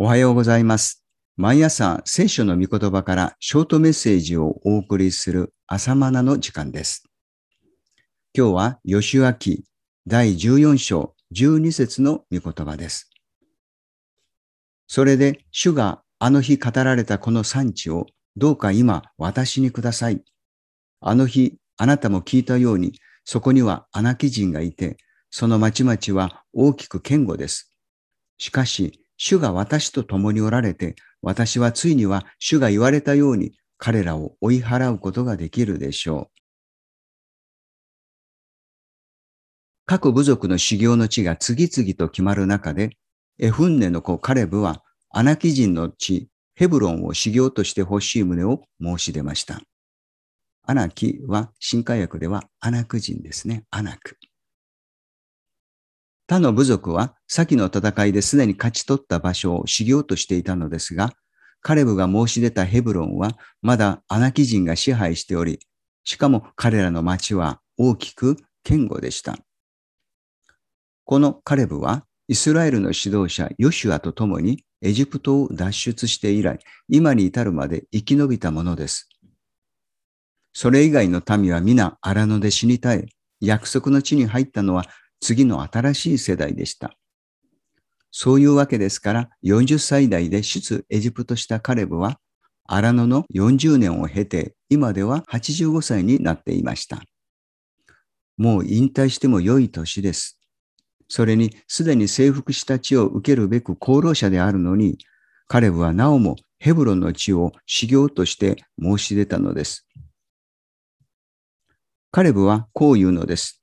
おはようございます。毎朝聖書の御言葉からショートメッセージをお送りする朝マナの時間です。今日は吉明第14章12節の御言葉です。それで主があの日語られたこの産地をどうか今私にください。あの日あなたも聞いたようにそこにはアナキ人がいてその町々は大きく堅固です。しかし主が私と共におられて、私はついには主が言われたように彼らを追い払うことができるでしょう。各部族の修行の地が次々と決まる中で、エフンネの子カレブはアナキ人の地ヘブロンを修行として欲しい旨を申し出ました。アナキは新海訳ではアナク人ですね。アナク。他の部族は先の戦いですでに勝ち取った場所を修行としていたのですが、カレブが申し出たヘブロンはまだアナキ人が支配しており、しかも彼らの町は大きく堅固でした。このカレブはイスラエルの指導者ヨシュアと共にエジプトを脱出して以来、今に至るまで生き延びたものです。それ以外の民は皆荒野で死に絶え、約束の地に入ったのは次の新しい世代でした。そういうわけですから、40歳代で出エジプトしたカレブは、荒野の40年を経て、今では85歳になっていました。もう引退しても良い年です。それに、すでに征服した地を受けるべく功労者であるのに、カレブはなおもヘブロンの地を修行として申し出たのです。カレブはこう言うのです。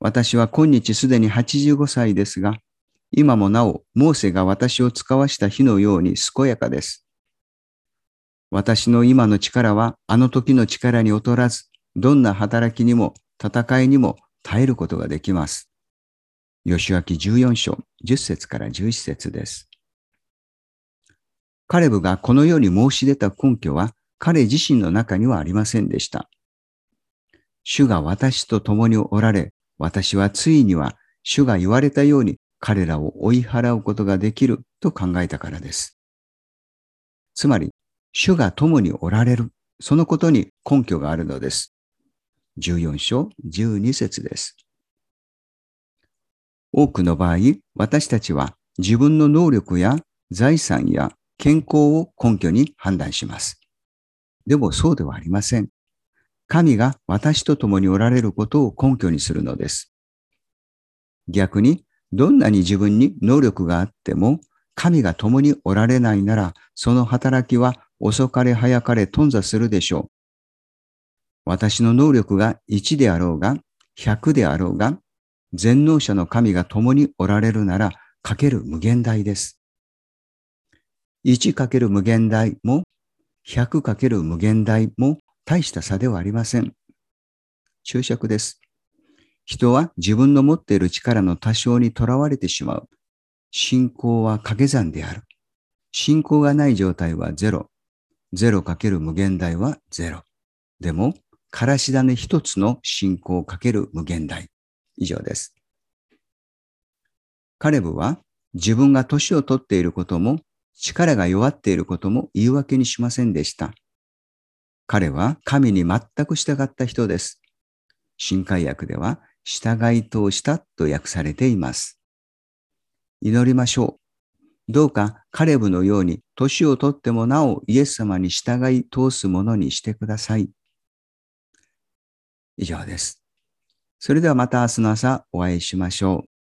私は今日すでに85歳ですが、今もなお、モーセが私を使わした日のように健やかです。私の今の力はあの時の力に劣らず、どんな働きにも戦いにも耐えることができます。吉脇14章10節から11節です。カレブがこのように申し出た根拠は彼自身の中にはありませんでした。主が私と共におられ、私はついには主が言われたように彼らを追い払うことができると考えたからです。つまり、主が共におられる、そのことに根拠があるのです。14章12節です。多くの場合、私たちは自分の能力や財産や健康を根拠に判断します。でもそうではありません。神が私と共におられることを根拠にするのです。逆に、どんなに自分に能力があっても、神が共におられないなら、その働きは遅かれ早かれ頓挫するでしょう。私の能力が1であろうが、100であろうが、全能者の神が共におられるなら、かける無限大です。1かける無限大も、100かける無限大も、大した差ではありません。注釈です。人は自分の持っている力の多少にとらわれてしまう。信仰は掛け算である。信仰がない状態はゼロ。ゼロかける無限大はゼロ。でも、からし種一つの信仰かける無限大。以上です。カレブは自分が年を取っていることも力が弱っていることも言い訳にしませんでした。彼は神に全く従った人です。新海訳では、従い通したと訳されています。祈りましょう。どうかカレブのように年をとってもなおイエス様に従い通すものにしてください。以上です。それではまた明日の朝お会いしましょう。